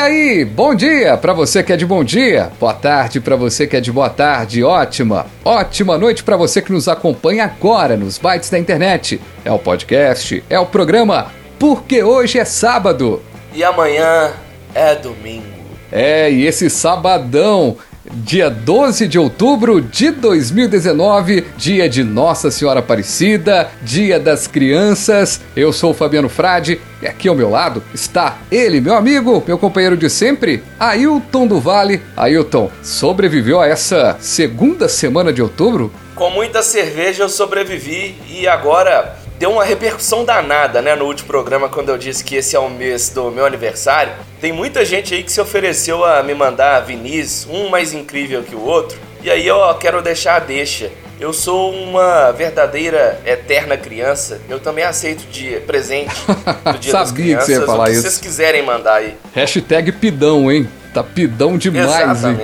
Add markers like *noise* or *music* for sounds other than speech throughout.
Aí, bom dia para você que é de bom dia, boa tarde para você que é de boa tarde, ótima, ótima noite para você que nos acompanha agora nos bytes da internet. É o podcast, é o programa, porque hoje é sábado. E amanhã é domingo. É, e esse sabadão dia 12 de outubro de 2019, dia de Nossa Senhora Aparecida, dia das crianças. Eu sou o Fabiano Frade e aqui ao meu lado está ele, meu amigo, meu companheiro de sempre, Ailton do Vale. Ailton, sobreviveu a essa segunda semana de outubro? Com muita cerveja eu sobrevivi e agora deu uma repercussão danada, né, no último programa quando eu disse que esse é o mês do meu aniversário. Tem muita gente aí que se ofereceu a me mandar vinis, um mais incrível que o outro. E aí eu quero deixar a deixa. Eu sou uma verdadeira eterna criança. Eu também aceito de presente *laughs* do Dia Sabia das Crianças. que você ia falar o que isso. vocês quiserem mandar aí. Hashtag pidão, hein? Tá pidão demais, hein?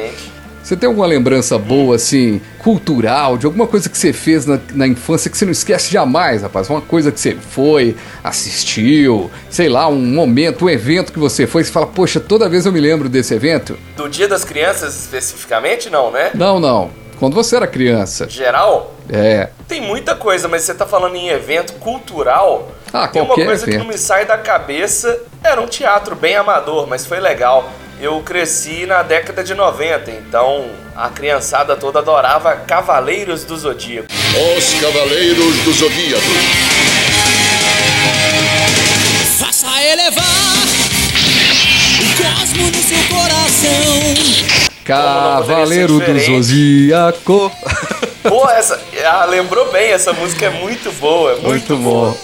Você tem alguma lembrança boa, assim, cultural, de alguma coisa que você fez na, na, infância que você não esquece jamais, rapaz? Uma coisa que você foi, assistiu, sei lá, um momento, um evento que você foi, você fala, poxa, toda vez eu me lembro desse evento? Do Dia das Crianças especificamente, não, né? Não, não. Quando você era criança. Geral? É. Tem muita coisa, mas você tá falando em evento cultural. Ah, Tem uma qualquer coisa que evento. não me sai da cabeça. Era um teatro bem amador, mas foi legal. Eu cresci na década de 90, então a criançada toda adorava Cavaleiros do Zodíaco. Os Cavaleiros do Zodíaco. Faça elevar o cosmo no seu coração. Cavaleiro do Zodíaco. *laughs* Pô, essa. Ah, lembrou bem, essa música é muito boa, muito, Muito boa. bom.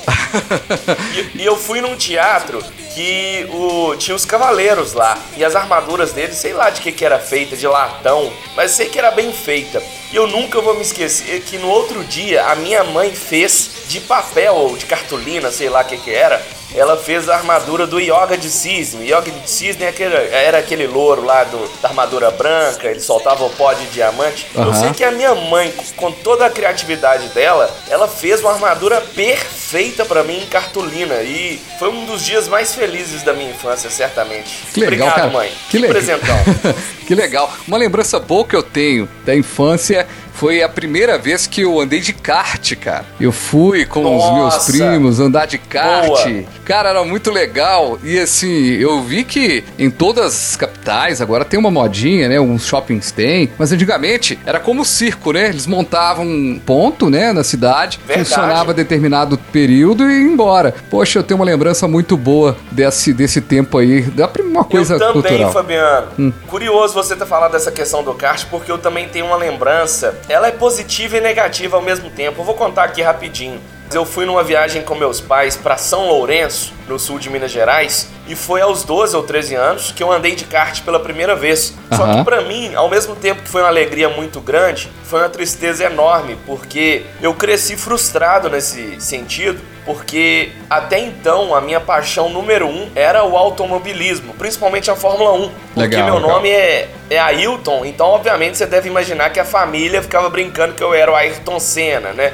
E, e eu fui num teatro que o, tinha os cavaleiros lá. E as armaduras deles, sei lá de que, que era feita, de latão, mas sei que era bem feita. E eu nunca vou me esquecer que no outro dia a minha mãe fez de papel ou de cartolina, sei lá o que, que era. Ela fez a armadura do Yoga de Cisne. Yoga de Cisne é aquele- era aquele louro lá do, da armadura branca, ele soltava o pó de diamante. Eu Aham. sei que a minha mãe, com toda a criatividade dela, ela fez uma armadura perfeita pra mim em cartolina. E foi um dos dias mais felizes da minha infância, certamente. Que legal, Obrigado, cara. mãe. Que legal. presentão. *laughs* que legal. Uma lembrança boa que eu tenho da infância foi a primeira vez que eu andei de kart, cara. Eu fui com os meus Nossa. primos andar de kart. Boa. Cara, era muito legal. E assim, eu vi que em todas as capitais agora tem uma modinha, né? Uns shoppings tem. Mas antigamente era como o circo, né? Eles montavam um ponto, né? Na cidade. Verdade. Funcionava determinado período e ia embora. Poxa, eu tenho uma lembrança muito boa desse, desse tempo aí. Da uma coisa eu também, cultural. Hum. Fabiano. Curioso você ter falado dessa questão do kart, porque eu também tenho uma lembrança. Ela é positiva e negativa ao mesmo tempo. Eu vou contar aqui rapidinho. Eu fui numa viagem com meus pais para São Lourenço, no sul de Minas Gerais, e foi aos 12 ou 13 anos que eu andei de kart pela primeira vez. Só Aham. que pra mim, ao mesmo tempo que foi uma alegria muito grande, foi uma tristeza enorme, porque eu cresci frustrado nesse sentido, porque até então a minha paixão número um era o automobilismo, principalmente a Fórmula 1. Porque Legal, meu legal. nome é, é Ailton, então obviamente você deve imaginar que a família ficava brincando que eu era o Ayrton Senna, né?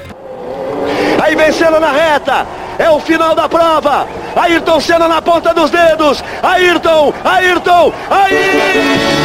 Aí vencendo na reta. É o final da prova. Ayrton Senna na ponta dos dedos. Ayrton, Ayrton, Ayrton!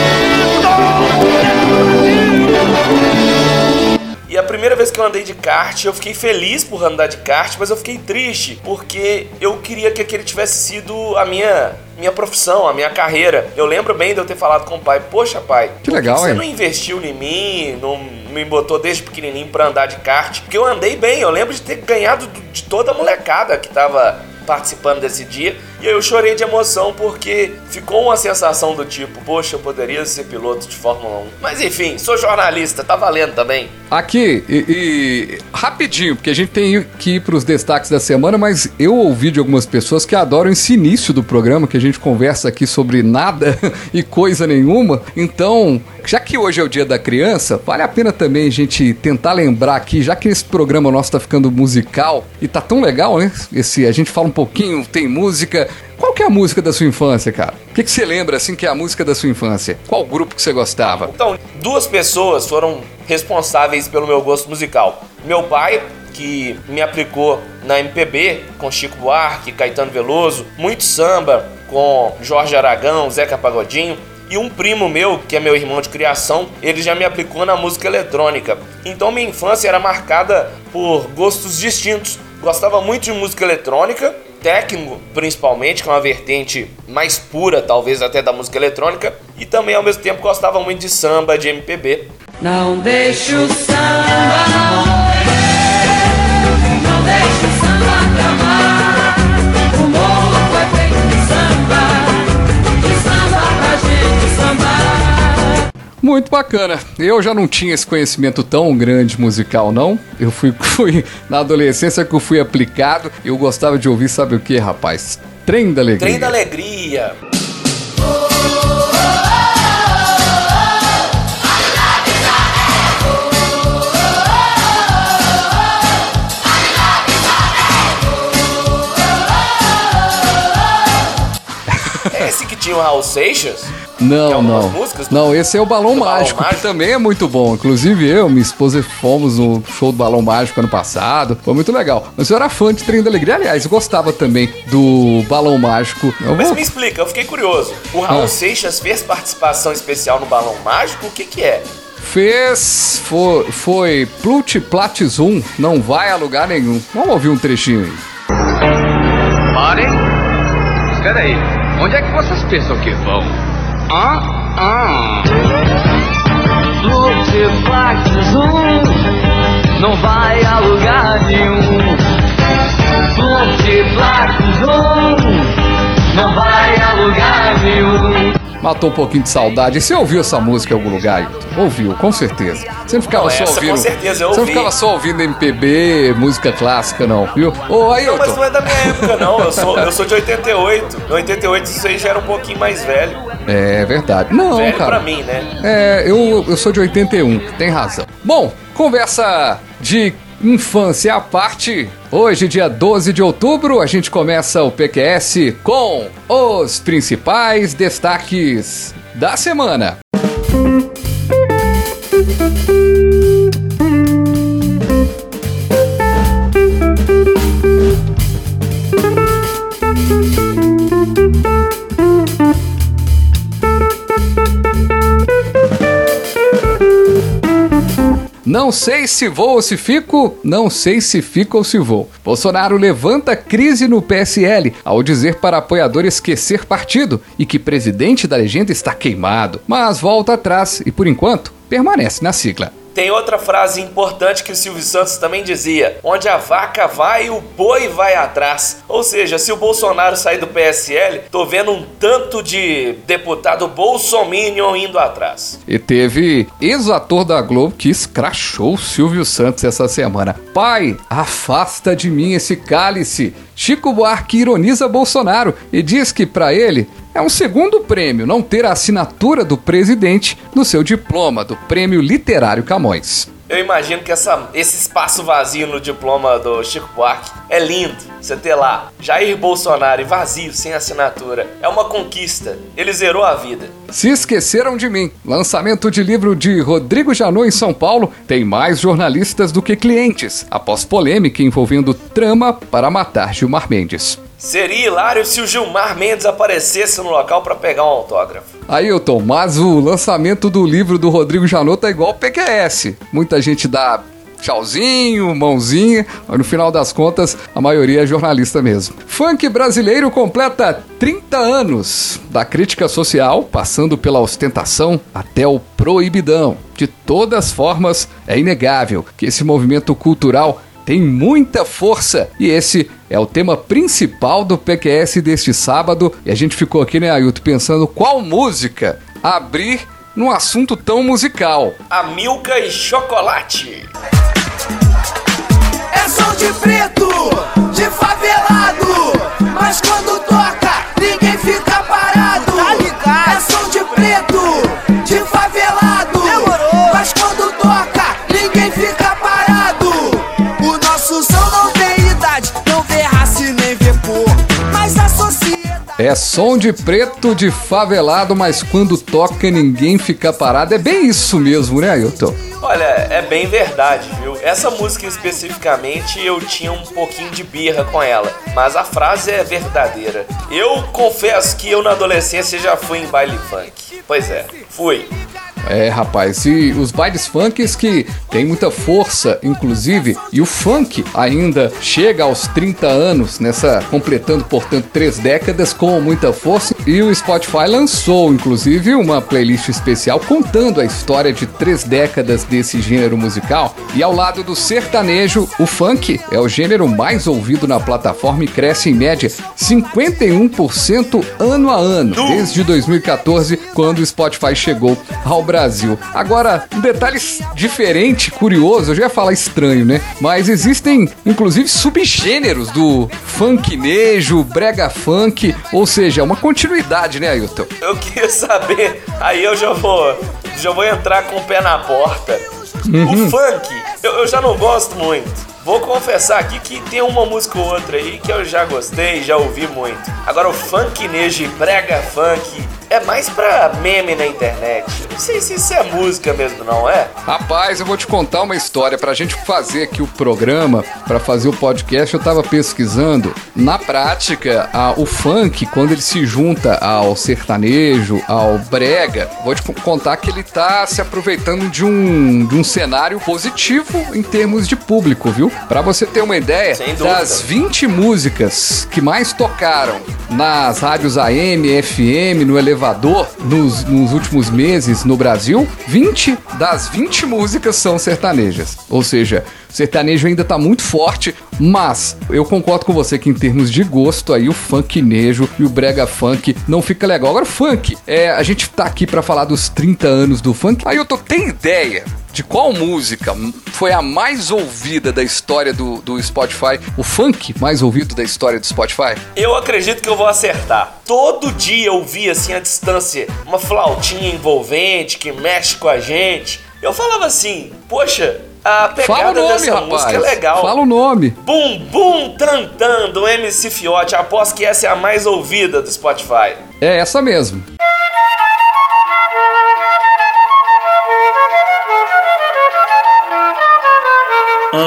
E a primeira vez que eu andei de kart, eu fiquei feliz por andar de kart, mas eu fiquei triste porque eu queria que aquele tivesse sido a minha minha profissão, a minha carreira. Eu lembro bem de eu ter falado com o pai: "Poxa, pai, Que legal, você hein? não investiu em mim, não me botou desde pequenininho pra andar de kart?" Porque eu andei bem, eu lembro de ter ganhado do- de toda a molecada que tava participando desse dia. E eu chorei de emoção porque ficou uma sensação do tipo, poxa, eu poderia ser piloto de Fórmula 1. Mas enfim, sou jornalista, tá valendo também. Aqui, e, e rapidinho, porque a gente tem que ir pros destaques da semana, mas eu ouvi de algumas pessoas que adoram esse início do programa, que a gente conversa aqui sobre nada *laughs* e coisa nenhuma. Então, já que hoje é o dia da criança, vale a pena também a gente tentar lembrar aqui, já que esse programa nosso tá ficando musical e tá tão legal, né? Esse, a gente fala um pouquinho, tem música. Qual que é a música da sua infância, cara? O que, que você lembra, assim, que é a música da sua infância? Qual grupo que você gostava? Então, duas pessoas foram responsáveis pelo meu gosto musical. Meu pai, que me aplicou na MPB com Chico Buarque, Caetano Veloso, muito samba com Jorge Aragão, Zeca Pagodinho. E um primo meu, que é meu irmão de criação, ele já me aplicou na música eletrônica. Então minha infância era marcada por gostos distintos. Gostava muito de música eletrônica, técnico principalmente, que é uma vertente mais pura, talvez até da música eletrônica, e também ao mesmo tempo gostava muito de samba, de MPB. Não deixe o samba Muito bacana. Eu já não tinha esse conhecimento tão grande musical, não. Eu fui, *laughs* fui na adolescência que eu fui aplicado. Eu gostava de ouvir, sabe o que, rapaz? Trem da Alegria. Trem da Alegria. Tinha o Raul Seixas? Não, algumas não. músicas Não, esse é o Balão do Balão Mágico, que Mágico? também é muito bom. Inclusive eu, minha esposa fomos no show do Balão Mágico ano passado. Foi muito legal. Mas eu era fã de Trem da Alegria. Aliás, eu gostava também do Balão Mágico. Eu Mas vou- me explica, eu fiquei curioso. O Raul Ah. Seixas fez participação especial no Balão Mágico? O que que é? Fez. Foi, foi Plut Plat Zoom. Não vai a lugar nenhum. Vamos ouvir um trechinho aí. Parem! Espera aí, onde é que vocês pensam que vão? Ah, ah! Multiplexum não vai a lugar nenhum. Multiplexum não vai a lugar nenhum. Matou um pouquinho de saudade. Você ouviu essa música em algum lugar? Ouviu, com certeza. Você não ficava Não, só essa com ouvindo. certeza eu Você não ouvi. ficava só ouvindo MPB, música clássica, não, viu? Ô, Ailton. Não, mas não é da minha época, não. Eu sou, eu sou de 88. Em 88 isso aí já era um pouquinho mais velho. É verdade. Não, velho cara. pra mim, né? É, eu, eu sou de 81, tem razão. Bom, conversa de infância à parte. Hoje, dia 12 de outubro, a gente começa o PQS com os principais destaques da semana. Não sei se vou ou se fico, não sei se fico ou se vou. Bolsonaro levanta crise no PSL ao dizer para apoiador esquecer partido e que presidente da legenda está queimado, mas volta atrás e por enquanto permanece na sigla. Tem outra frase importante que o Silvio Santos também dizia: onde a vaca vai, o boi vai atrás. Ou seja, se o Bolsonaro sair do PSL, tô vendo um tanto de deputado bolsominion indo atrás. E teve ex-ator da Globo que escrachou o Silvio Santos essa semana. Pai, afasta de mim esse cálice. Chico Buarque ironiza Bolsonaro e diz que para ele é um segundo prêmio não ter a assinatura do presidente no seu diploma do Prêmio Literário Camões. Eu imagino que essa, esse espaço vazio no diploma do Chico Buarque é lindo. Você ter lá Jair Bolsonaro e vazio, sem assinatura. É uma conquista. Ele zerou a vida. Se esqueceram de mim. Lançamento de livro de Rodrigo Janot em São Paulo tem mais jornalistas do que clientes, após polêmica envolvendo trama para matar Gilmar Mendes. Seria hilário se o Gilmar Mendes aparecesse no local para pegar um autógrafo. Ailton, mas o lançamento do livro do Rodrigo Janot tá igual PQS. Muita gente dá tchauzinho, mãozinha, mas no final das contas a maioria é jornalista mesmo. Funk brasileiro completa 30 anos da crítica social, passando pela ostentação até o proibidão. De todas formas, é inegável que esse movimento cultural tem muita força. E esse é o tema principal do PQS deste sábado. E a gente ficou aqui, né, Ailton, pensando qual música abrir num assunto tão musical. A Milka e Chocolate. É som de preto, de favelado. Mas quando toca, É som de preto de favelado, mas quando toca ninguém fica parado. É bem isso mesmo, né, Ailton? Olha, é bem verdade, viu? Essa música especificamente eu tinha um pouquinho de birra com ela, mas a frase é verdadeira. Eu confesso que eu na adolescência já fui em baile funk. Pois é, fui. É, rapaz, e os bailes funks que tem muita força, inclusive, e o funk ainda chega aos 30 anos, nessa completando, portanto, três décadas com muita força. E o Spotify lançou, inclusive, uma playlist especial contando a história de três décadas desse gênero musical. E ao lado do sertanejo, o funk é o gênero mais ouvido na plataforma e cresce em média 51% ano a ano, desde 2014, quando o Spotify chegou ao Brasil. Agora, um detalhe diferente, curioso, eu já ia falar estranho, né? Mas existem, inclusive, subgêneros do funknejo, brega funk, ou seja, uma continuidade, né, Ailton? Eu queria saber, aí eu já vou, já vou entrar com o pé na porta. O funk, eu, eu já não gosto muito. Vou confessar aqui que tem uma música ou outra aí que eu já gostei, já ouvi muito. Agora o funk nejo e brega funk é mais pra meme na internet. Não sei se isso é música mesmo, não é? Rapaz, eu vou te contar uma história. Pra gente fazer aqui o programa, pra fazer o podcast, eu tava pesquisando. Na prática, a- o funk, quando ele se junta ao sertanejo, ao brega, vou te co- contar que ele tá se aproveitando de um, de um cenário positivo em termos de público, viu? Pra você ter uma ideia, das 20 músicas que mais tocaram nas rádios AM, FM, no elevador, nos, nos últimos meses no Brasil, 20 das 20 músicas são sertanejas. Ou seja, o sertanejo ainda tá muito forte, mas eu concordo com você que em termos de gosto aí o funknejo e o brega funk não fica legal. Agora funk, é, a gente tá aqui pra falar dos 30 anos do funk. Aí eu tô tem ideia de qual música foi a mais ouvida da história do, do Spotify? O funk mais ouvido da história do Spotify? Eu acredito que eu vou acertar. Todo dia eu vi assim à distância uma flautinha envolvente que mexe com a gente. Eu falava assim, poxa, a Fala o pegada nome, dessa rapaz. música é legal. Fala o nome. Bum Bum Tan Tan do MC Fiote. Aposto que essa é a mais ouvida do Spotify. É essa mesmo. É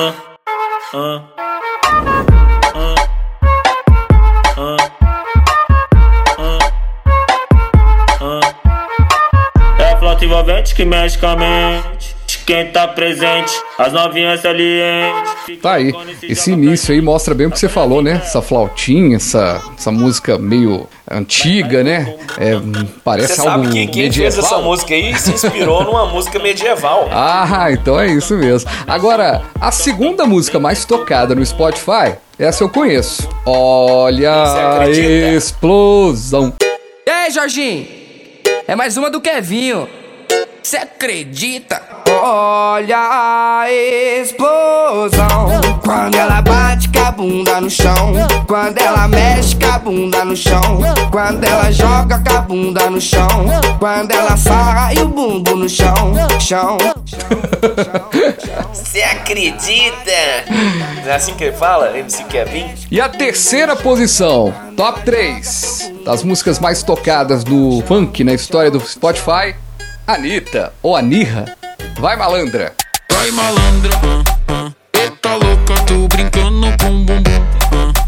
a envolvente que mexe com a mente quem tá presente, as novinhas salientes. Tá aí. Esse início aí mostra bem o que você falou, né? Essa flautinha, essa, essa música meio antiga, né? É, parece Você algo sabe que quem medieval. fez essa música aí se inspirou numa música medieval. *laughs* Ah, então é isso mesmo. Agora, a segunda música mais tocada no Spotify, essa eu conheço. Olha Você a explosão. E aí, Jorginho? É mais uma do Kevinho. Cê acredita? Olha a explosão. Quando ela bate com a bunda no chão. Quando ela mexe com a bunda no chão. Quando ela joga com a bunda no chão. Quando ela sarra e o bumbo no chão. Chão. Você acredita? Não é assim que ele fala, MC Kevin? E a terceira posição, top 3 das músicas mais tocadas no funk na história do Spotify, Anitta ou Anirra. Vai malandra. Vai malandra, ah. Eita louca, tô brincando com bumbum.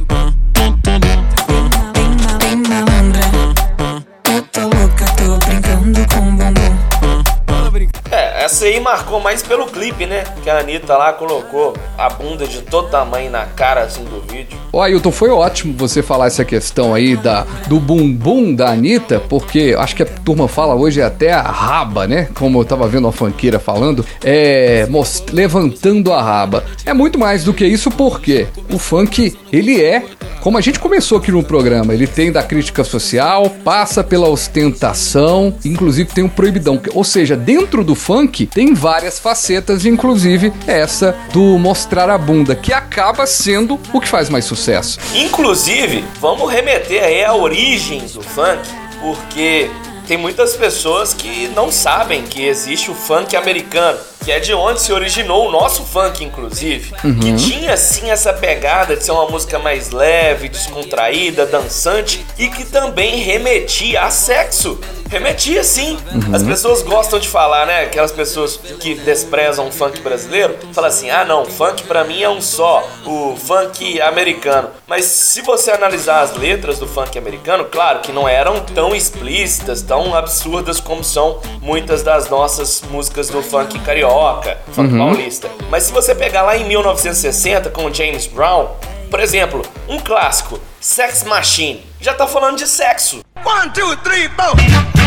Essa aí marcou mais pelo clipe, né? Que a Anitta lá colocou a bunda de todo tamanho na cara, assim, do vídeo. Ó, Ailton, foi ótimo você falar essa questão aí da, do bumbum da Anitta, porque acho que a turma fala hoje até a raba, né? Como eu tava vendo a fanqueira falando, é. levantando a raba. É muito mais do que isso, porque o funk, ele é. Como a gente começou aqui no programa, ele tem da crítica social, passa pela ostentação, inclusive tem o proibidão. Ou seja, dentro do funk tem várias facetas, inclusive essa do mostrar a bunda, que acaba sendo o que faz mais sucesso. Inclusive, vamos remeter aí à origem do funk, porque tem muitas pessoas que não sabem que existe o funk americano, que é de onde se originou o nosso funk, inclusive. Uhum. Que tinha sim essa pegada de ser uma música mais leve, descontraída, dançante e que também remetia a sexo. Remetia sim. Uhum. As pessoas gostam de falar, né? Aquelas pessoas que desprezam o funk brasileiro, falam assim: ah, não, funk pra mim é um só, o funk americano. Mas se você analisar as letras do funk americano, claro que não eram tão explícitas, tão absurdas como são muitas das nossas músicas do funk carioca, funk Uhum. paulista. Mas se você pegar lá em 1960 com o James Brown, por exemplo, um clássico, Sex Machine, já tá falando de sexo. One, two, three, four.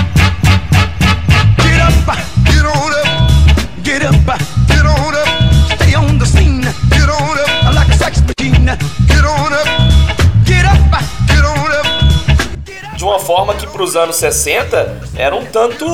Get on up, get up, get on up. Stay on the scene, get on up. Like a sex machine. Get on up, uma forma que pros anos 60 era um tanto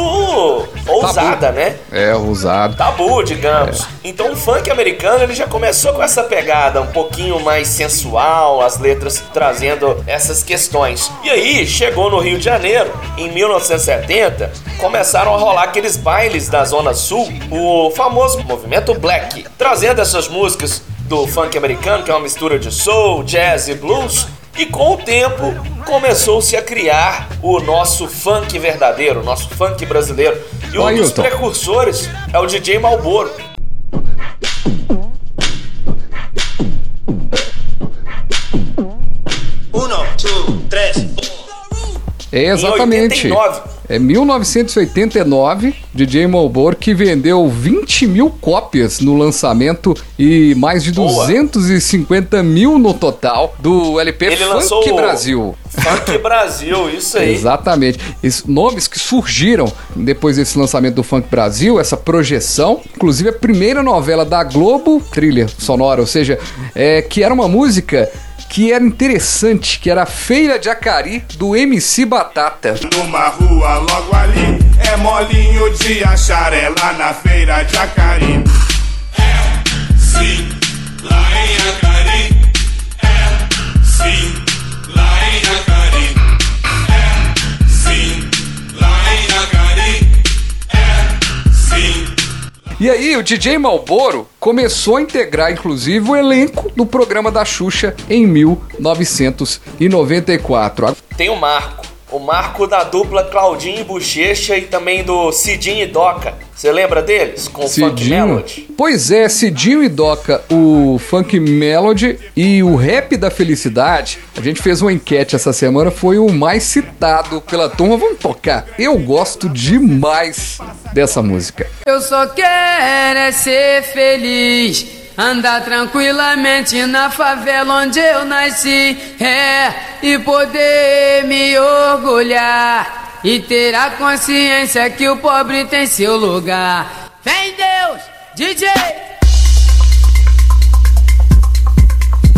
ousada, né? É, usado. tabu, digamos. Então o funk americano ele já começou com essa pegada um pouquinho mais sensual, as letras trazendo essas questões. E aí chegou no Rio de Janeiro, em 1970, começaram a rolar aqueles bailes da Zona Sul, o famoso movimento black, trazendo essas músicas do funk americano, que é uma mistura de soul, jazz e blues. E com o tempo começou-se a criar o nosso funk verdadeiro, o nosso funk brasileiro. E um dos precursores é o DJ Malboro. Uno, two, tres. É exatamente. Em 89. É 1989, DJ Malboro que vendeu 20 mil cópias no lançamento e mais de Boa. 250 mil no total do LP Ele Funk Brasil. Funk Brasil, isso aí. Exatamente. Esses nomes que surgiram depois desse lançamento do Funk Brasil, essa projeção, inclusive a primeira novela da Globo, trilha sonora, ou seja, é, que era uma música que era interessante, que era a Feira de Acari do MC Batata. Numa rua logo ali, é molinho de achar é lá na feira de Acari. É, sim, lá em Acari. É, sim, E aí, o DJ Malboro começou a integrar, inclusive, o elenco do programa da Xuxa em 1994. Tem o Marco. O Marco da dupla Claudinho e Bochecha e também do Cidinho e Doca. Você lembra deles? Com o Funk Cidinho. Melody? Pois é, Cidinho e Doca, o Funk Melody e o Rap da Felicidade. A gente fez uma enquete essa semana, foi o mais citado pela turma. Vamos tocar. Eu gosto demais dessa música. Eu só quero é ser feliz. Andar tranquilamente na favela onde eu nasci. É, e poder me orgulhar. E ter a consciência que o pobre tem seu lugar. Vem Deus, DJ!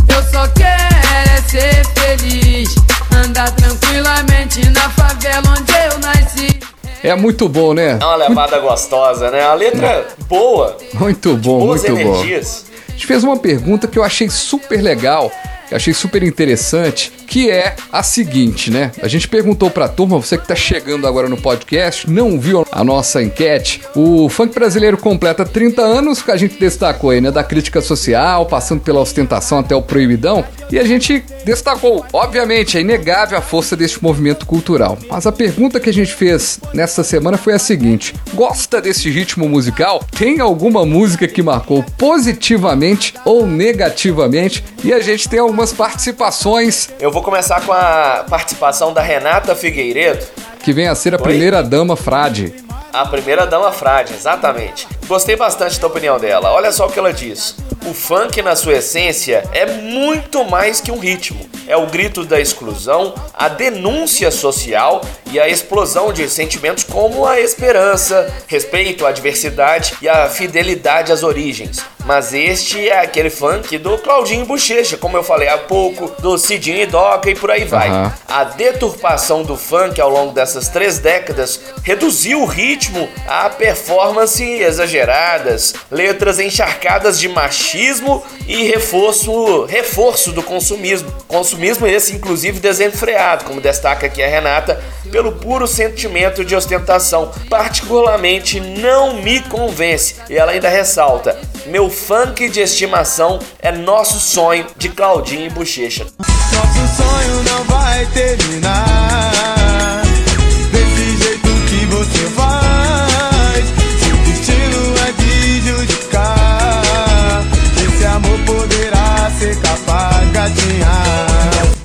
Eu só quero é ser feliz. Andar tranquilamente na favela onde eu nasci. É muito bom, né? É uma levada gostosa, né? A letra boa. Muito bom, muito bom. energias. A gente fez uma pergunta que eu achei super legal, eu achei super interessante, que é a seguinte, né? A gente perguntou pra turma, você que tá chegando agora no podcast, não viu a nossa enquete, o funk brasileiro completa 30 anos, que a gente destacou aí, né? Da crítica social, passando pela ostentação até o proibidão, e a gente destacou, obviamente, é inegável a força deste movimento cultural. Mas a pergunta que a gente fez nessa semana foi a seguinte: gosta desse ritmo musical? Tem alguma música que marcou positivamente ou negativamente? E a gente tem algumas participações Eu vou começar com a participação da Renata Figueiredo, que vem a ser a Oi? primeira dama frade. a primeira dama frade, exatamente. Gostei bastante da opinião dela. Olha só o que ela diz. O funk, na sua essência, é muito mais que um ritmo. É o grito da exclusão, a denúncia social e a explosão de sentimentos como a esperança, respeito à diversidade e a fidelidade às origens. Mas este é aquele funk do Claudinho Bochecha, como eu falei há pouco, do Cidinho e Doca e por aí vai. Aham. A deturpação do funk ao longo dessas três décadas reduziu o ritmo a performance exageradas, letras encharcadas de machismo e reforço, reforço do consumismo. Consumismo esse, inclusive, desenfreado, como destaca aqui a Renata, pelo puro sentimento de ostentação. Particularmente não me convence. E ela ainda ressalta: meu funk de estimação é nosso sonho de Claudinho e Bochecha. Nosso sonho não vai terminar Desse jeito que você faz Seu destino é de judicar Esse amor poderá ser capaz, gatinha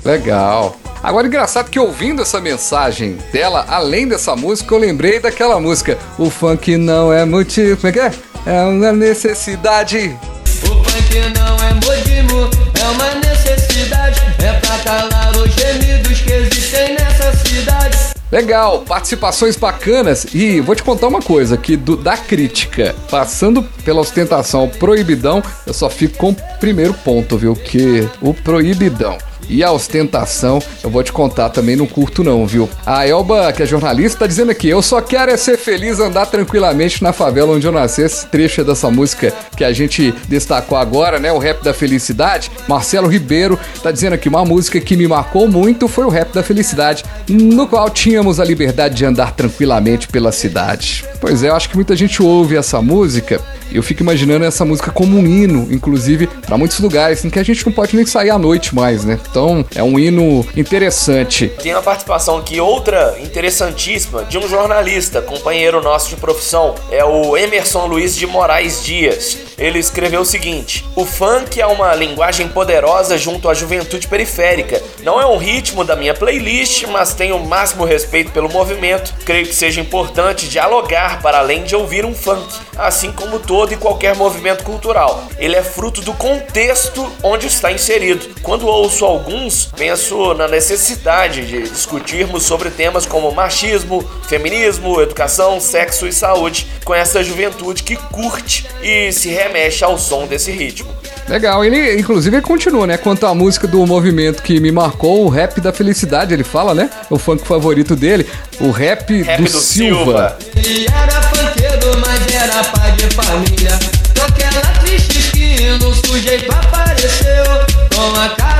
Legal. Agora, engraçado que ouvindo essa mensagem dela, além dessa música, eu lembrei daquela música. O funk não é motivo. Como é que é? É uma necessidade. O funk não é modismo, é uma necessidade. É pra calar os gemidos que existem nessa cidade. Legal, participações bacanas. E vou te contar uma coisa: que do- da crítica, passando pela ostentação ao proibidão, eu só fico com o primeiro ponto, viu? Que o proibidão. E a ostentação, eu vou te contar também, não curto não, viu? A Elba, que é jornalista, tá dizendo aqui, eu só quero é ser feliz, andar tranquilamente na favela onde eu nasci. Esse trecho é dessa música que a gente destacou agora, né? O Rap da Felicidade. Marcelo Ribeiro tá dizendo aqui, uma música que me marcou muito foi o Rap da Felicidade, no qual tínhamos a liberdade de andar tranquilamente pela cidade. Pois é, eu acho que muita gente ouve essa música eu fico imaginando essa música como um hino, inclusive, para muitos lugares em que a gente não pode nem sair à noite mais, né? Então, é um hino interessante. Tem uma participação aqui, outra interessantíssima, de um jornalista, companheiro nosso de profissão, é o Emerson Luiz de Moraes Dias. Ele escreveu o seguinte: O funk é uma linguagem poderosa junto à juventude periférica. Não é um ritmo da minha playlist, mas tenho o máximo respeito pelo movimento. Creio que seja importante dialogar para além de ouvir um funk, assim como todo e qualquer movimento cultural. Ele é fruto do contexto onde está inserido. Quando ouço alguns, penso na necessidade de discutirmos sobre temas como machismo, feminismo, educação, sexo e saúde com essa juventude que curte e se remexe ao som desse ritmo. Legal, ele inclusive ele continua, né? Quanto à música do movimento que me marcou, o rap da felicidade, ele fala, né? O funk favorito dele, o rap, Rap do, do Silva. Silva. Ele era funkeiro, mas era pai de família. Com aquela triste sujeito apareceu. Com a cara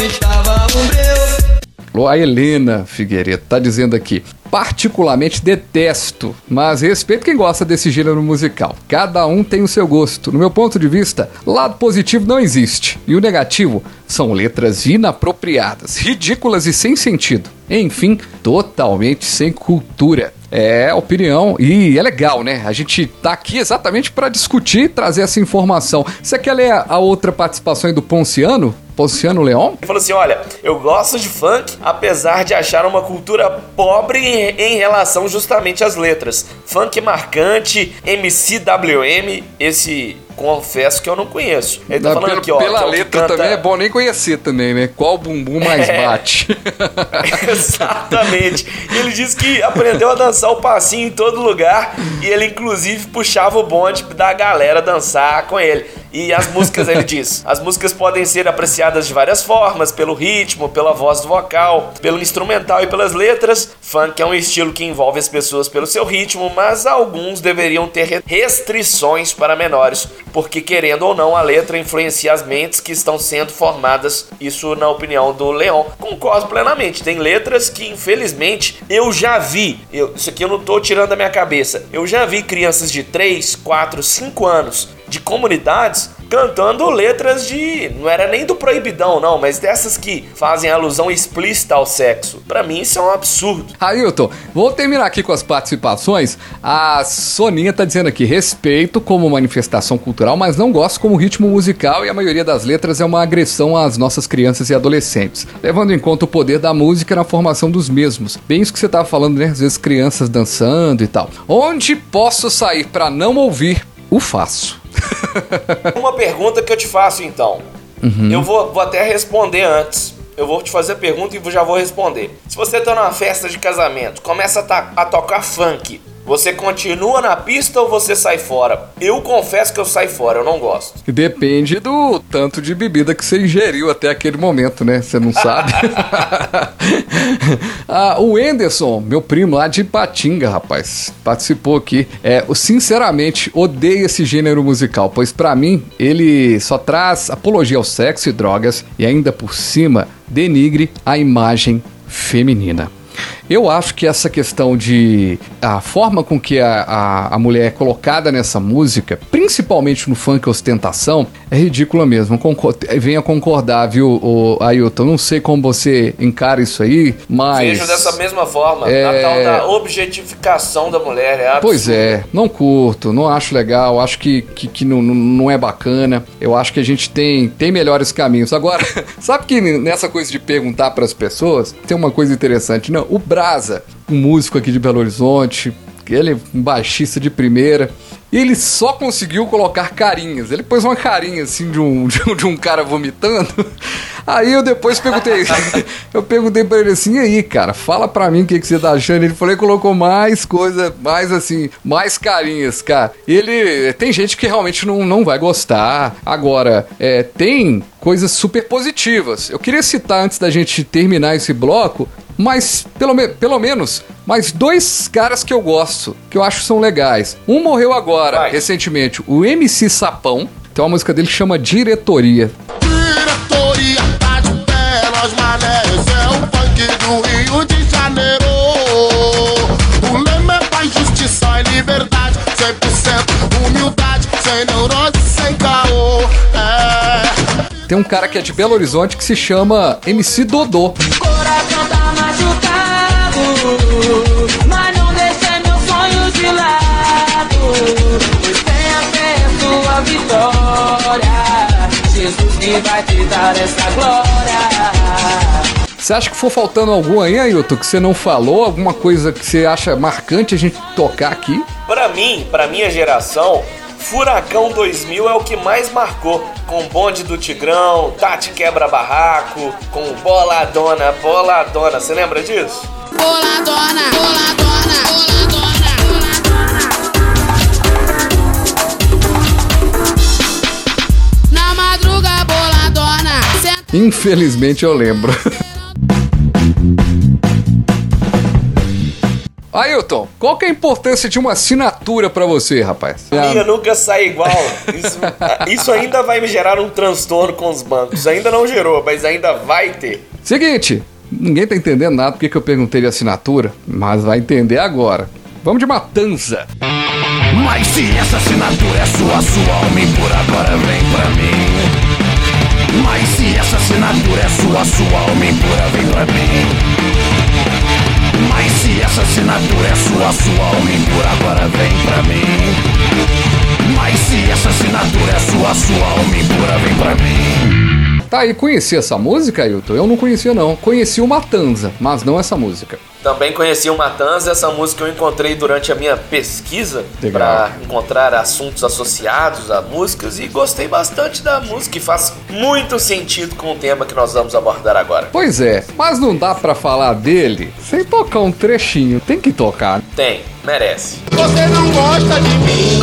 sua mente tava um breu. A Helena Figueiredo tá dizendo aqui. Particularmente detesto, mas respeito quem gosta desse gênero musical. Cada um tem o seu gosto. No meu ponto de vista, lado positivo não existe. E o negativo são letras inapropriadas, ridículas e sem sentido. Enfim, totalmente sem cultura. É opinião e é legal, né? A gente tá aqui exatamente para discutir e trazer essa informação. Você quer ler a- outra participação aí do Ponciano? Ponciano Leon? Ele falou assim: olha, eu gosto de funk, apesar de achar uma cultura pobre em relação justamente às letras. Funk marcante, MCWM, esse confesso que eu não conheço. Ele tá Não, falando pela, aqui, ó. pela é que letra canta- também é bom nem conhecer também, né? Qual bumbum mais É. bate? *laughs* Exatamente. E ele disse que aprendeu a dançar o passinho em todo lugar e ele inclusive puxava o bonde da galera dançar com ele. E as músicas, ele diz, as músicas podem ser apreciadas de várias formas, pelo ritmo, pela voz do vocal, pelo instrumental e pelas letras. Funk é um estilo que envolve as pessoas pelo seu ritmo, mas alguns deveriam ter re- restrições para menores, porque querendo ou não, a letra influencia as mentes que estão sendo formadas. Isso na opinião do Leon. Concordo plenamente. Tem letras que, infelizmente, eu já vi. Eu, isso aqui eu não tô tirando da minha cabeça. Eu já vi crianças de 3, 4, 5 anos de comunidades cantando letras de. Não era nem do proibidão, não, mas dessas que fazem alusão explícita ao sexo. Pra mim, isso é um absurdo. Ailton, vou terminar aqui com as participações. A Soninha tá dizendo aqui: respeito como manifestação cultural, mas não gosto como ritmo musical e a maioria das letras é uma agressão às nossas crianças e adolescentes, levando em conta o poder da música na formação dos mesmos. Bem isso que você tava falando, né? Às vezes crianças dançando e tal. Onde posso sair pra não ouvir? O faço. *laughs* Uma pergunta que eu te faço então. Uhum. Eu vou, vou até responder antes. Eu vou te fazer a pergunta e já vou responder. Se você tá numa festa de casamento, começa a, a tocar funk, você continua na pista ou você sai fora? Eu confesso que eu saio fora, eu não gosto. Depende do tanto de bebida que você ingeriu até aquele momento, né? Você não sabe. *laughs* ah, o Enderson, meu primo lá de Patinga, rapaz, participou aqui. É, eu sinceramente odeio esse gênero musical, pois pra mim ele só traz apologia ao sexo e drogas e ainda por cima denigre a imagem feminina. Eu acho que essa questão de a forma com que a, a, a mulher é colocada nessa música, principalmente no funk ostentação, é ridícula mesmo. Concor venha concordar, viu, o Ailton? Não sei como você encara isso aí, mas. Vejo dessa mesma forma. É- A tal da objetificação da mulher é. Pois é, não curto, não acho legal, acho que, que, que não, não- é bacana. Eu acho que a gente tem, tem melhores caminhos. Agora, *laughs* sabe que nessa coisa de perguntar para as pessoas, tem uma coisa interessante. Não, o Brasa, um músico aqui de Belo Horizonte, ele é um baixista de primeira. E ele só conseguiu colocar carinhas. Ele pôs uma carinha assim de um, *laughs* de um, de um cara vomitando. Aí eu depois perguntei. *laughs* eu perguntei pra ele assim: e aí, cara, fala pra mim o que, que você tá achando. Ele falou que colocou mais coisa, mais assim, mais carinhas, cara. Ele. Tem gente que realmente não, não vai gostar. Agora, é, tem coisas super positivas. Eu queria citar antes da gente terminar esse bloco. Mas, pelo, me- pelo menos, mais dois caras que eu gosto, que eu acho que são legais. Um morreu agora, recentemente, o MC Sapão. Tem uma música dele que chama Diretoria. Diretoria tá de pé, nós manés é o funk do Rio de Janeiro. O lema é paz, justiça e liberdade, 100% humildade, sem neurose, sem caô. Tem um cara que é de Belo Horizonte que se chama MC Dodô. Coração tá machucado, mas não deixei meu sonho de lado. Pois tenha fé sua vitória. Jesus que vai te dar essa glória. Você acha que for faltando algum aí, Ailton, que você não falou? Alguma coisa que você acha marcante a gente tocar aqui? Pra mim, pra minha geração, Furacão 2000 é o que mais marcou. Com bonde do Tigrão, Tati quebra barraco, com boladona, boladona. Você lembra disso? Boladona, boladona, boladona. Na madruga, boladona. Infelizmente eu lembro. *laughs* Ailton, qual que é a importância de uma assinatura pra você, rapaz? Minha nunca sai igual. Isso, *laughs* isso ainda vai me gerar um transtorno com os bancos. Ainda não gerou, mas ainda vai ter. Seguinte, ninguém tá entendendo nada porque que eu perguntei de assinatura, mas vai entender agora. Vamos de Matanza. Mas se essa assinatura é sua, sua alma impura agora vem pra mim. Mas se essa assinatura é sua, sua alma impura vem pra mim. Se essa assinatura é sua, sua alma impura agora vem pra mim. Mas se essa assinatura é sua, sua alma impura vem pra mim. Tá aí, conhecia essa música, Ailton? Eu não conhecia não. Conheci o Matanza, mas não essa música. Também conheci o Matanza, essa música eu encontrei durante a minha pesquisa para encontrar assuntos associados a músicas e gostei bastante da música e faz muito sentido com o tema que nós vamos abordar agora. Pois é, mas não dá pra falar dele sem tocar um trechinho. Tem que tocar. Tem, merece. Você não gosta de mim,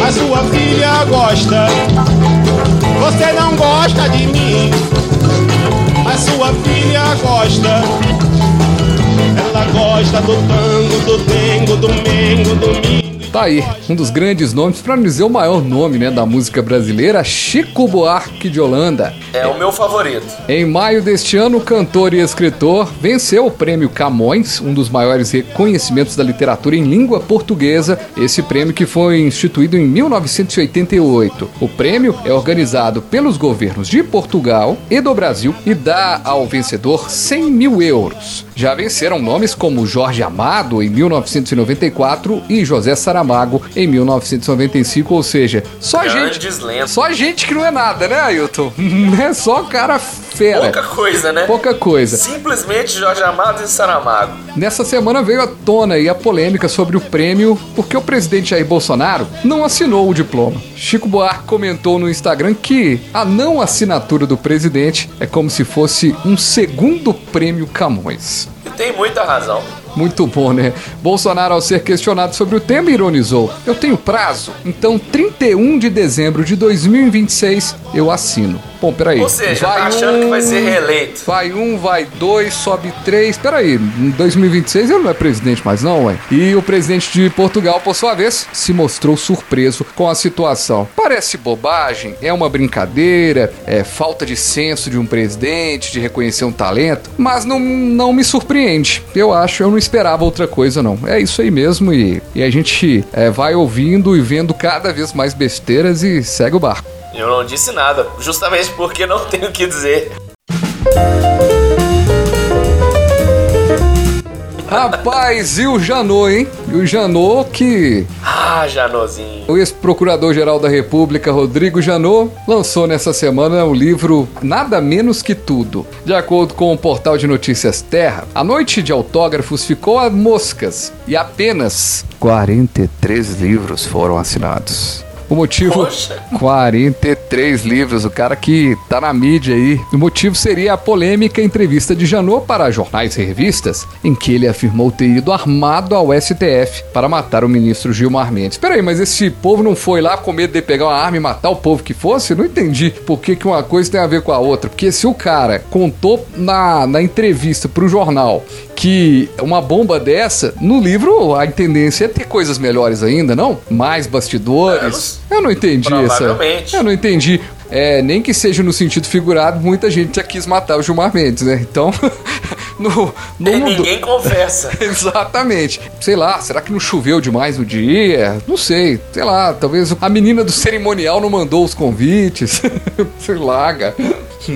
mas sua filha gosta. Você não gosta de mim, mas sua filha gosta. Ela gosta do tango, do dengo, do mengo, do. Tá aí, um dos grandes nomes, para não dizer o maior nome né, da música brasileira, Chico Buarque de Holanda. É o meu favorito. Em maio deste ano, o cantor e escritor venceu o prêmio Camões, um dos maiores reconhecimentos da literatura em língua portuguesa, esse prêmio que foi instituído em 1988. O prêmio é organizado pelos governos de Portugal e do Brasil e dá ao vencedor 100 mil euros. Já venceram nomes como Jorge Amado em 1994 e José Saramago em 1995, ou seja, só gente, Grandes lendas. só gente que não é nada, né, Ailton? *laughs* Não é só cara fera. Pouca coisa, né? Pouca coisa. Simplesmente Jorge Amado e Saramago. Nessa semana veio à tona aí a polêmica sobre o prêmio porque o presidente Jair Bolsonaro não assinou o diploma. Chico Buarque comentou no Instagram que a não assinatura do presidente é como se fosse um segundo prêmio Camões. E tem muita razão. Muito bom, né? Bolsonaro, ao ser questionado sobre o tema, ironizou: Eu tenho prazo, então 31 de dezembro de 2026 eu assino. Bom, peraí. Ou seja, tá achando que vai ser reeleito. Vai um, vai dois, sobe três. Peraí, em 2026 ele não é presidente mais, não, ué. E o presidente de Portugal, por sua vez, se mostrou surpreso com a situação. Parece bobagem, é uma brincadeira, é falta de senso de um presidente, de reconhecer um talento, mas não, não me surpreende. Eu acho, eu não esperava outra coisa, não. É isso aí mesmo, e, e a gente é, vai ouvindo e vendo cada vez mais besteiras e segue o barco. Eu não disse nada, justamente porque não tenho o que dizer. Rapaz, e o Janot, hein? E o Janot que Ah, Janozinho. o ex-procurador-geral da República, Rodrigo Janot, lançou nessa semana o livro Nada Menos Que Tudo. De acordo com o portal de notícias Terra, a noite de autógrafos ficou a moscas e apenas 43 livros foram assinados. O motivo? Poxa. 43 livros, o cara que tá na mídia aí. O motivo seria a polêmica entrevista de Janot para jornais e revistas, em que ele afirmou ter ido armado ao STF para matar o ministro Gilmar Mendes. Peraí, mas esse povo não foi lá com medo de pegar uma arma e matar o povo que fosse? Eu não entendi por que, que uma coisa tem a ver com a outra. Porque se o cara contou na, na entrevista pro jornal que uma bomba dessa, no livro a tendência é ter coisas melhores ainda, não? Mais bastidores. Eu não entendi essa. Eu não entendi. É, nem que seja no sentido figurado, muita gente já quis matar o Gilmar Mendes, né? Então, *laughs* no, no E mundo- ninguém confessa. *laughs* Exatamente. Sei lá, será que não choveu demais no dia? Não sei. Sei lá, talvez a menina do cerimonial não mandou os convites. *laughs* sei lá, cara.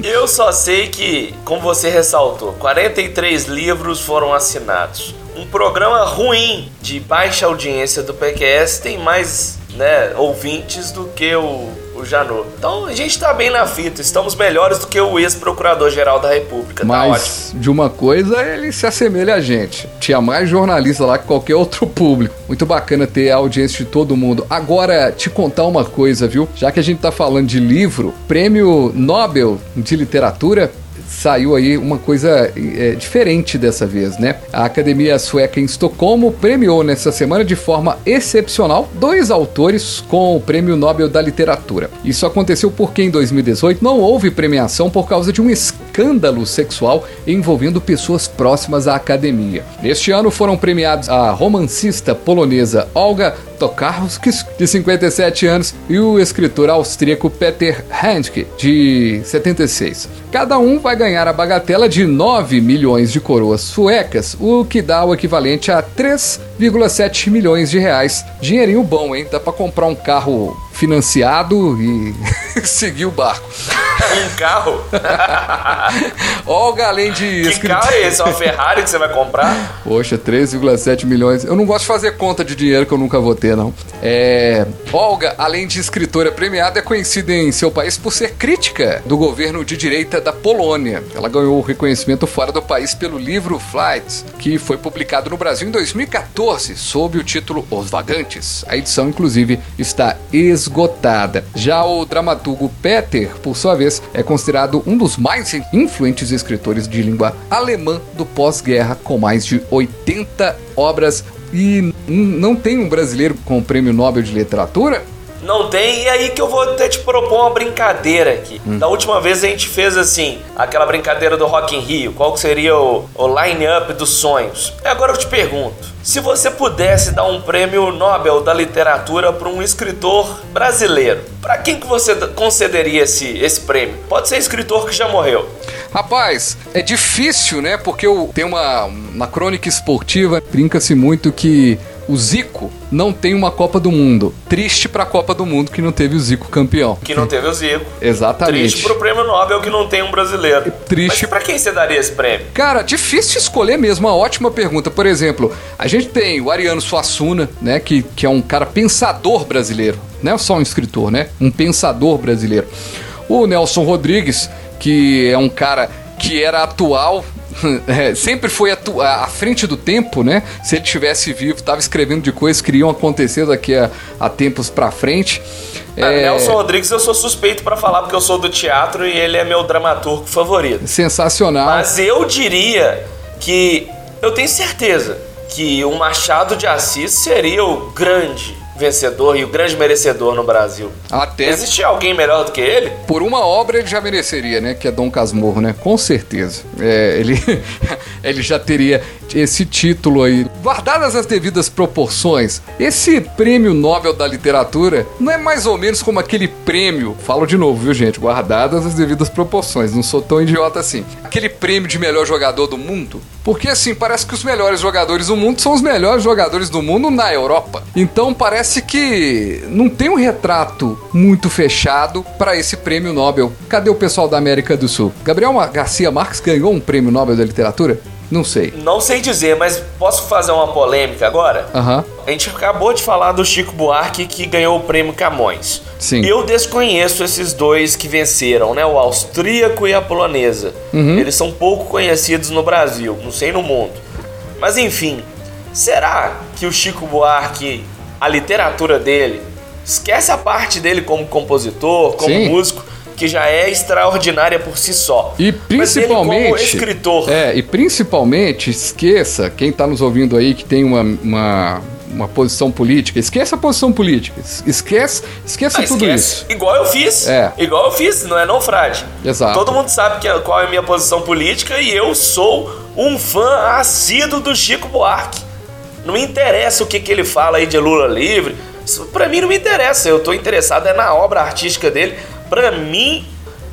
Eu só sei que, como você ressaltou, 43 livros foram assinados. Um programa ruim de baixa audiência do PQS tem mais né, ouvintes do que o, o Janot. Então a gente tá bem na fita, estamos melhores do que o ex-procurador-geral da República. Tá ótimo. Mas de uma coisa ele se assemelha a gente. Tinha mais jornalista lá que qualquer outro público. Muito bacana ter a audiência de todo mundo. Agora, te contar uma coisa, viu? Já que a gente tá falando de livro, prêmio Nobel de Literatura saiu aí uma coisa é, diferente dessa vez, né? A Academia Sueca em Estocolmo premiou nessa semana de forma excepcional dois autores com o Prêmio Nobel da Literatura. Isso aconteceu porque em 2018 não houve premiação por causa de um escândalo sexual envolvendo pessoas próximas à academia. Neste ano foram premiados a romancista polonesa Olga Tokarskis, de 57 anos, e o escritor austríaco Peter Handke, de 76. Cada um vai ganhar a bagatela de 9 milhões de coroas suecas, o que dá o equivalente a 3,7 milhões de reais. Dinheirinho bom, hein? Dá pra comprar um carro financiado e *laughs* seguir o barco. Um carro? *laughs* Olga, além de Que escritor- carro é esse? É uma Ferrari que você vai comprar? Poxa, 3,7 milhões. Eu não gosto de fazer conta de dinheiro que eu nunca vou ter, não. É... Olga, além de escritora premiada, é conhecida em seu país por ser crítica do governo de direita da Polônia. Ela ganhou o reconhecimento fora do país pelo livro Flights, que foi publicado no Brasil em 2014, sob o título Os Vagantes. A edição, inclusive, está esgotada. Já o dramaturgo Peter, por sua vez, é considerado um dos mais influentes escritores de língua alemã do pós-guerra, com mais de 80 obras. E não tem um brasileiro com o prêmio Nobel de Literatura? Não tem, e aí que eu vou até te propor uma brincadeira aqui. Hum. Da última vez a gente fez assim, aquela brincadeira do Rock in Rio, qual seria o, o line-up dos sonhos. E agora eu te pergunto, se você pudesse dar um prêmio Nobel da literatura para um escritor brasileiro, para quem que você concederia esse, esse prêmio? Pode ser escritor que já morreu. Rapaz, é difícil, né? Porque eu tenho uma na crônica esportiva brinca-se muito que o Zico não tem uma Copa do Mundo. Triste pra Copa do Mundo que não teve o Zico campeão. Que não teve o Zico. Exatamente. Triste pro prêmio Nobel que não tem um brasileiro. Triste. Mas pra quem você daria esse prêmio? Cara, difícil escolher mesmo, uma ótima pergunta. Por exemplo, a gente tem o Ariano Suassuna, né, que, que é um cara pensador brasileiro, não é só um escritor, né? Um pensador brasileiro. O Nelson Rodrigues, que é um cara que era atual, *laughs* é, sempre foi à frente do tempo, né? Se ele tivesse vivo, tava escrevendo de coisas que iriam acontecer daqui a, a tempos pra frente. Ah, É, Nelson Rodrigues eu sou suspeito pra falar porque eu sou do teatro e ele é meu dramaturgo favorito. sensacional. Mas eu diria que eu tenho certeza que o Machado de Assis seria o grande vencedor e o grande merecedor no Brasil. Até Existe alguém melhor do que ele? Por uma obra ele já mereceria, né? Que é Dom Casmurro, né? Com certeza. É, ele, *laughs* ele já teria esse título aí. Guardadas as devidas proporções, esse prêmio Nobel da Literatura não é mais ou menos como aquele prêmio. Falo de novo, viu, gente? Guardadas as devidas proporções. Não sou tão idiota assim. Aquele prêmio de melhor jogador do mundo. Porque assim, parece que os melhores jogadores do mundo são os melhores jogadores do mundo na Europa. Então parece que não tem um retrato muito fechado para esse prêmio Nobel. Cadê o pessoal da América do Sul? Gabriel Garcia Marques ganhou um prêmio Nobel da literatura? Não sei. Não sei dizer, mas posso fazer uma polêmica agora? Aham. A gente acabou de falar do Chico Buarque que ganhou o prêmio Camões. Sim. Eu desconheço esses dois que venceram, né? O austríaco e a polonesa. Uhum. Eles são pouco conhecidos no Brasil, não sei no mundo. Mas enfim, será que o Chico Buarque, a literatura dele, esquece a parte dele como compositor, como Sim. músico, que já é extraordinária por si só. E Mas ele como principalmente. escritor. É, e principalmente, esqueça, quem tá nos ouvindo aí que tem uma. uma uma posição política, esqueça a posição política, es- esquece, esqueça Ah, tudo esquece. isso. Igual eu fiz. É. Igual eu fiz, não é não, Frade? Exato. Todo mundo sabe que, qual é a minha posição política e eu sou um fã assíduo do Chico Buarque. Não me interessa o que, que ele fala aí de Lula livre. Isso pra mim não me interessa. Eu tô interessado é na obra artística dele. Pra mim,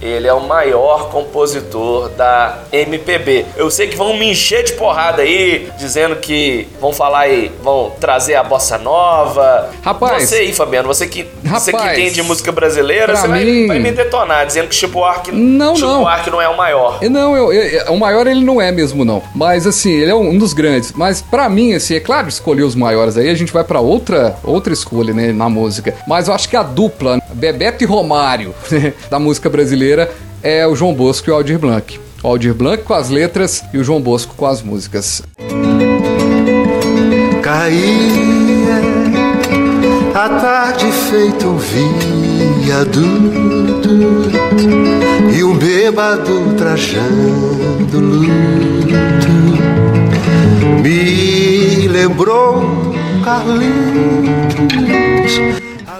ele é o maior compositor da MPB. Eu sei que vão me encher de porrada aí, dizendo que vão falar aí, vão trazer a bossa nova. Rapaz. Você aí, Fabiano, você que, você que Rapaz, entende música brasileira, você vai, mim- vai me detonar, dizendo que Chico Buarque, Não, Chico não. Buarque não é o maior. Não, eu, eu- o maior ele não é mesmo, não. Mas assim, ele é um dos grandes. Mas pra mim, assim, é claro escolher os maiores aí, a gente vai pra outra, outra escolha, né, na música. Mas eu acho que a dupla, Bebeto e Romário, *laughs* da música brasileira, é o João Bosco e o Aldir Blanc. O Aldir Blanc com as letras e o João Bosco com as músicas. Caía a tarde feito um viaduto e um bêbado trajando luto me lembrou Carlinhos.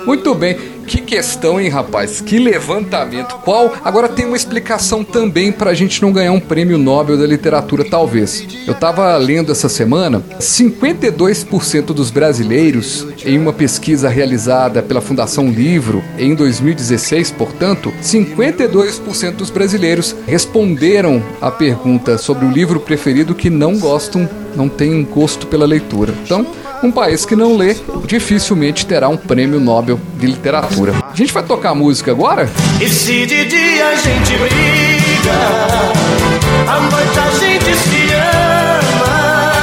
Muito bem, que questão, hein, rapaz? Que levantamento. Qual? Agora tem uma explicação também pra gente não ganhar um prêmio Nobel da literatura, talvez. Eu tava lendo essa semana, 52% dos brasileiros, em uma pesquisa realizada pela Fundação Livro em 2016, portanto, 52% dos brasileiros responderam a pergunta sobre o livro preferido que não gostam, não têm gosto pela leitura. Então, um país que não lê dificilmente terá um prêmio Nobel de literatura. A gente vai tocar música agora? E se de dia a gente briga, à noite a gente se ama.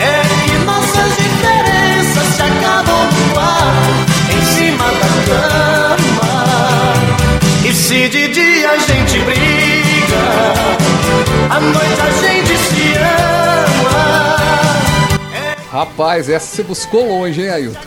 É que nossas diferenças se acabam no quarto, em cima da cama. E se de dia a gente briga, à noite a gente se ama. Rapaz, essa você buscou longe, hein, Ailton?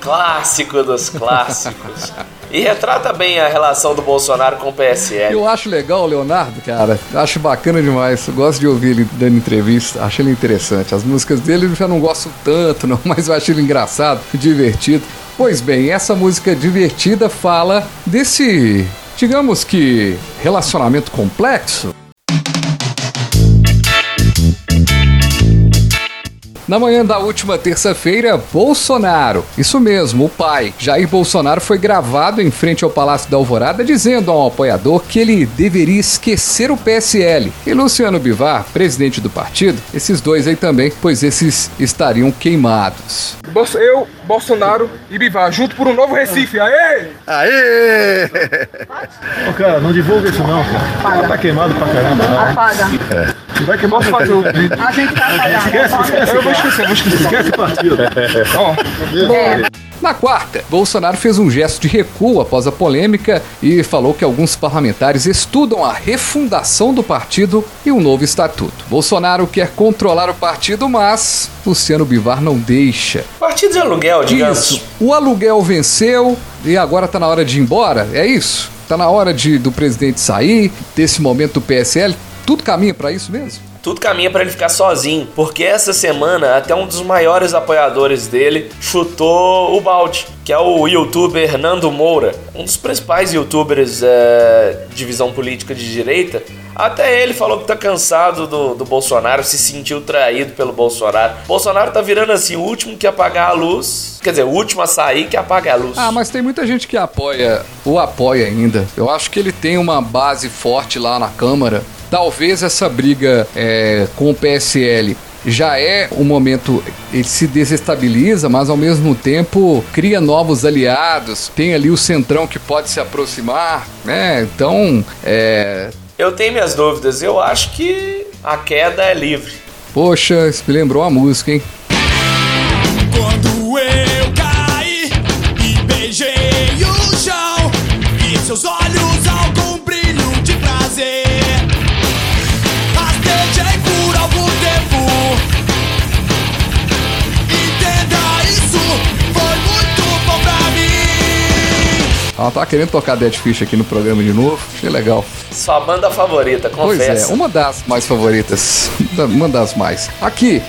Clássico dos clássicos. e retrata bem a relação do Bolsonaro com o PSL. Eu acho legal o Leonardo, cara. Acho bacana demais. Eu gosto de ouvir ele dando entrevista. Acho ele interessante. As músicas dele eu já não gosto tanto, não, *laughs* mas eu acho ele engraçado, divertido. Pois bem, essa música divertida fala desse, digamos que, relacionamento complexo. Na manhã da última terça-feira, Bolsonaro, isso mesmo, o pai, Jair Bolsonaro, foi gravado em frente ao Palácio da Alvorada dizendo a um apoiador que ele deveria esquecer o PSL. E Luciano Bivar, presidente do partido, esses dois aí também, pois esses estariam queimados. Eu, Bolsonaro e Bivar, junto por um novo Recife. Aê! Aê! Ô, cara, não divulga isso não, cara. Tá queimado pra caramba. Não. Apaga. É. Vai queimar Posso fazer o A gente tá apagando. Esquece, esquece. Eu vou esquecer, vou esquecer. Esquece o partido. Ó, Na quarta, Bolsonaro fez um gesto de recuo após a polêmica e falou que alguns parlamentares estudam a refundação do partido e um novo estatuto. Bolsonaro quer controlar o partido, mas Luciano Bivar não deixa. Partido de aluguel, digamos. Isso. O aluguel venceu e agora tá na hora de ir embora? É isso? Tá na hora de, do presidente sair, desse momento do PSL? Tudo caminha pra isso mesmo? Tudo caminha pra ele ficar sozinho, porque essa semana até um dos maiores apoiadores dele chutou o balde, que é o youtuber Nando Moura, um dos principais youtubers é, de visão política de direita. Até ele falou que tá cansado do, do Bolsonaro, se sentiu traído pelo Bolsonaro. Bolsonaro tá virando assim, o último que apagar a luz, quer dizer, o último a sair que apaga a luz. Ah, mas tem muita gente que apoia, o apoia ainda. Eu acho que ele tem uma base forte lá na Câmara. Talvez essa briga é, com o PSL já é um momento, ele se desestabiliza, mas ao mesmo tempo cria novos aliados. Tem ali o Centrão que pode se aproximar, né? Então, é. Eu tenho minhas dúvidas, eu acho que a queda é livre. Poxa, isso me lembrou uma música, hein? Quando Ela tá querendo tocar Dead Fish aqui no programa de novo. Achei legal. Sua banda favorita, Pois confessa. é, uma das mais favoritas. *laughs* Uma das mais. Aqui.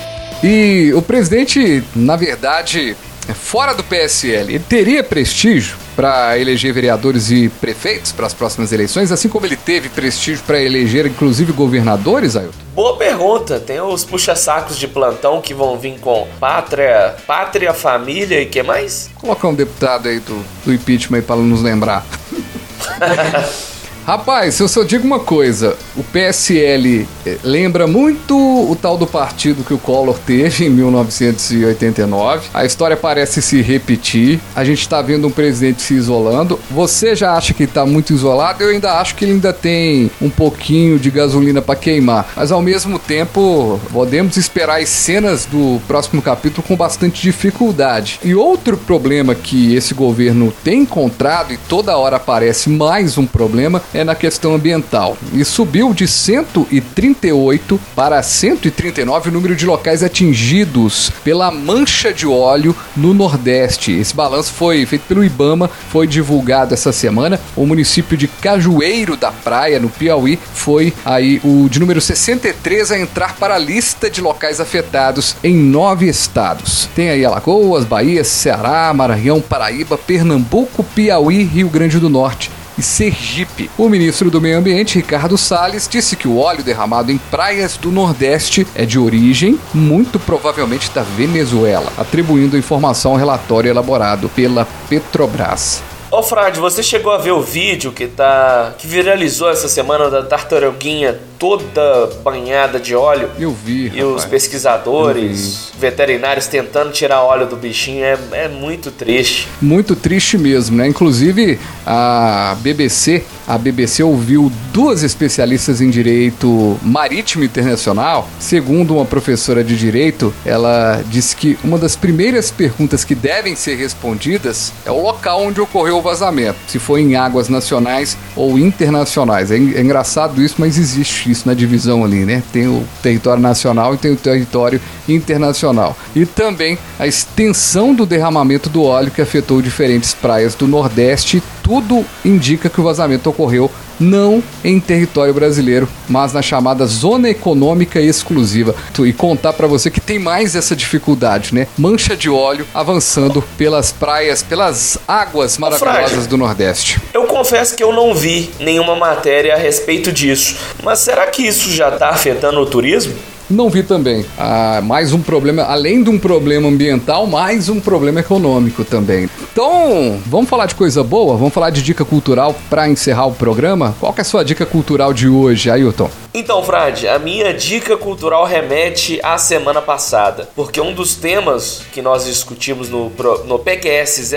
E o presidente, na verdade, fora do PSL, ele teria prestígio para eleger vereadores e prefeitos para as próximas eleições, assim como ele teve prestígio para eleger inclusive governadores, Ailton? Boa pergunta. Tem os puxa-sacos de plantão que vão vir com pátria, pátria, família e que mais? Colocar um deputado aí do, do impeachment aí para nos lembrar. *laughs* Rapaz, eu só digo uma coisa: o PSL eh, lembra muito o tal do partido que o Collor teve *laughs* em 1989. A história parece se repetir. A gente tá vendo um presidente se isolando. Você já acha que tá muito isolado? Eu ainda acho que ele ainda tem um pouquinho de gasolina para queimar. Mas ao mesmo tempo, podemos esperar as cenas do próximo capítulo com bastante dificuldade. E outro problema que esse governo tem encontrado e toda hora aparece mais um problema é na questão ambiental. E subiu de 138 para 139 o número de locais atingidos pela mancha de óleo no Nordeste. Esse balanço foi feito pelo Ibama, foi divulgado essa semana. O município de Cajueiro da Praia, no Piauí, foi aí o de número 63 a entrar para a lista de locais afetados em nove estados. Tem aí Alagoas, Bahia, Ceará, Maranhão, Paraíba, Pernambuco, Piauí, Rio Grande do Norte e Sergipe. O ministro do Meio Ambiente, Ricardo Salles, disse que o óleo derramado em praias do Nordeste é de origem, muito provavelmente da Venezuela, atribuindo a informação ao relatório elaborado pela Petrobras. Ô Frade, você chegou a ver o vídeo que tá. que viralizou essa semana da tartaruguinha toda banhada de óleo? Eu vi. E os pesquisadores, veterinários tentando tirar óleo do bichinho é, é muito triste. Muito triste mesmo, né? Inclusive a BBC, a BBC ouviu duas especialistas em direito marítimo internacional. Segundo uma professora de direito, ela disse que uma das primeiras perguntas que devem ser respondidas é o local onde ocorreu o vazamento, se foi em águas nacionais ou internacionais. É, é engraçado isso, mas existe difícil na divisão ali, né? Tem o território nacional e tem o território internacional. E também a extensão do derramamento do óleo que afetou diferentes praias do Nordeste. Tudo indica que o vazamento ocorreu não em território brasileiro, mas na chamada zona econômica exclusiva. E contar para você que tem mais essa dificuldade, né? Mancha de óleo avançando pelas praias, pelas águas maravilhosas do Nordeste. Eu confesso que eu não vi nenhuma matéria a respeito disso, mas será que isso já está afetando o turismo? Não vi também. Ah, mais um problema, além de um problema ambiental, mais um problema econômico também. Então, vamos falar de coisa boa? Vamos falar de dica cultural para encerrar o programa? Qual é a sua dica cultural de hoje, Ailton? Então, Frade, a minha dica cultural remete à semana passada, porque um dos temas que nós discutimos no, no PQS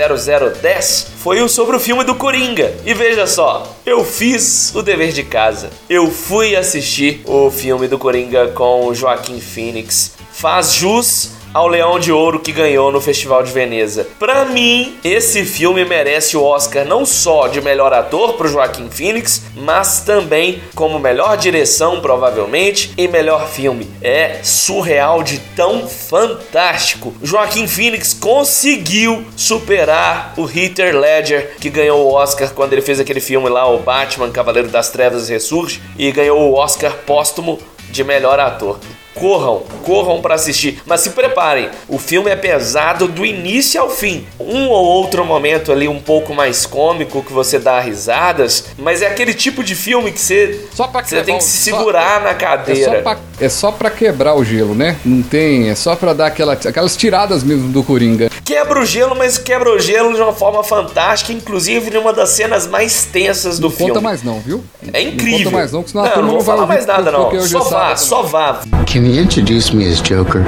0010 foi o sobre o filme do Coringa. E veja só, eu fiz o dever de casa. Eu fui assistir o filme do Coringa com o Joaquim Phoenix. Faz jus ao Leão de Ouro que ganhou no Festival de Veneza. Pra mim, esse filme merece o Oscar não só de melhor ator pro Joaquim Phoenix, mas também como melhor direção, provavelmente, e melhor filme. É surreal de tão fantástico. Joaquim Phoenix conseguiu superar o Heath Ledger, que ganhou o Oscar quando ele fez aquele filme lá, o Batman, Cavaleiro das Trevas Ressurge, e ganhou o Oscar póstumo de melhor ator. Corram, corram pra assistir, mas se preparem. O filme é pesado do início ao fim. Um ou outro momento ali um pouco mais cômico que você dá risadas, mas é aquele tipo de filme que você você tem que se segurar na É cadeira. só, pra, é só pra quebrar o gelo, né? Não tem. É só pra dar aquela, aquelas tiradas mesmo do Coringa. Quebra o gelo, mas quebra o gelo de uma forma fantástica, inclusive numa das cenas mais tensas do Não filme. conta mais não, viu? É incrível. Não conta mais não, que senão a não, turma não não vou vai falar mais nada porque não. Só é vá, só vá. Can you introduced me as Joker?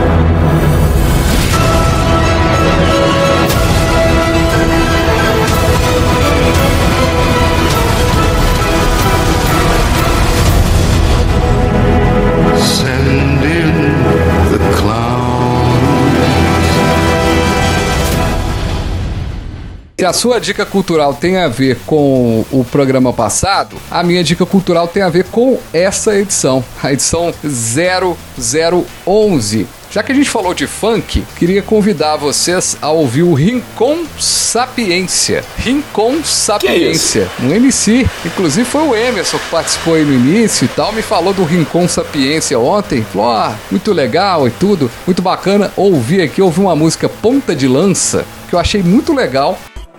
Se a sua dica cultural tem a ver com o programa passado, a minha dica cultural tem a ver com essa edição, a edição 0011. Já que a gente falou de funk, queria convidar vocês a ouvir o Rincon Sapiência. Rincon Sapiência, um MC. Inclusive foi o Emerson que participou aí no início e tal, me falou do Rincon Sapiência ontem. Falou, ah, muito legal e tudo, muito bacana. Ouvi aqui, ouvi uma música Ponta de Lança, que eu achei muito legal.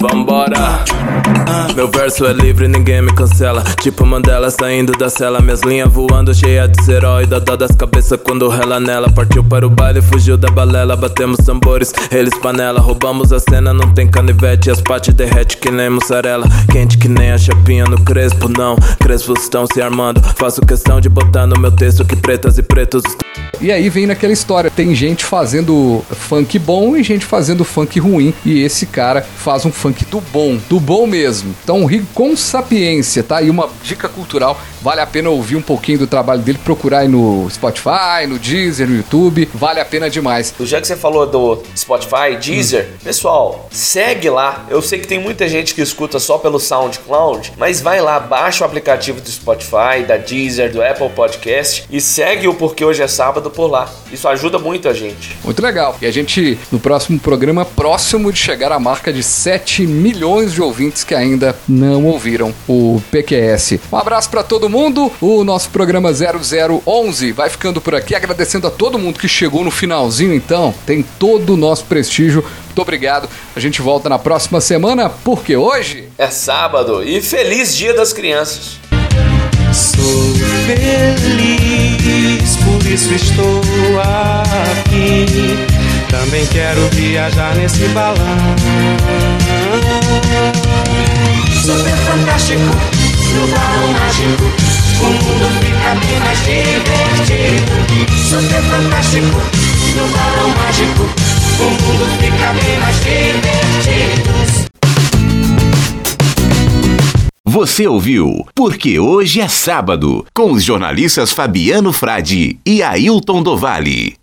Vambora. Meu verso é livre, ninguém me cancela. Tipo Mandela saindo da cela, minhas linhas voando, cheia de herói. Dodó das cabeças quando rela nela. Partiu para o baile, fugiu da balela. Batemos tambores, eles panela. Roubamos a cena, não tem canivete. As pates derrete que nem mussarela. Quente que nem a chapinha no crespo, não. Crespos estão se armando. Faço questão de botar no meu texto que pretas e pretos E aí vem naquela história, tem gente fazendo funk bom e gente fazendo funk ruim, e esse cara faz um funk do bom, do bom mesmo. Então, ri com sapiência, tá? E uma dica cultural, vale a pena ouvir um pouquinho do trabalho dele, procurar aí no Spotify, no Deezer, no YouTube, vale a pena demais. Já que você falou do Spotify, Deezer, pessoal, segue lá. Eu sei que tem muita gente que escuta só pelo SoundCloud, mas vai lá, baixa o aplicativo do Spotify, da Deezer, do Apple Podcast e segue o Porque Hoje é Sábado por lá. Isso ajuda muito a gente. Muito legal. E a gente, no próximo programa, próximo de chegar à marca de 7 milhões de ouvintes que ainda não ouviram o PQS. Um abraço para todo mundo. O nosso programa 0011 vai ficando por aqui, agradecendo a todo mundo que chegou no finalzinho, então. Tem todo o nosso prestígio. Muito obrigado. A gente volta na próxima semana, porque hoje É sábado e feliz Dia das Crianças. Sou feliz, por isso estou aqui. Também quero viajar nesse balão. Super fantástico, no mágico, o mundo fica bem mais divertido. Super fantástico, no mágico, o mundo fica bem mais divertido. Você ouviu Porque Hoje é Sábado, com os jornalistas Fabiano Frade e Ailton Dovale.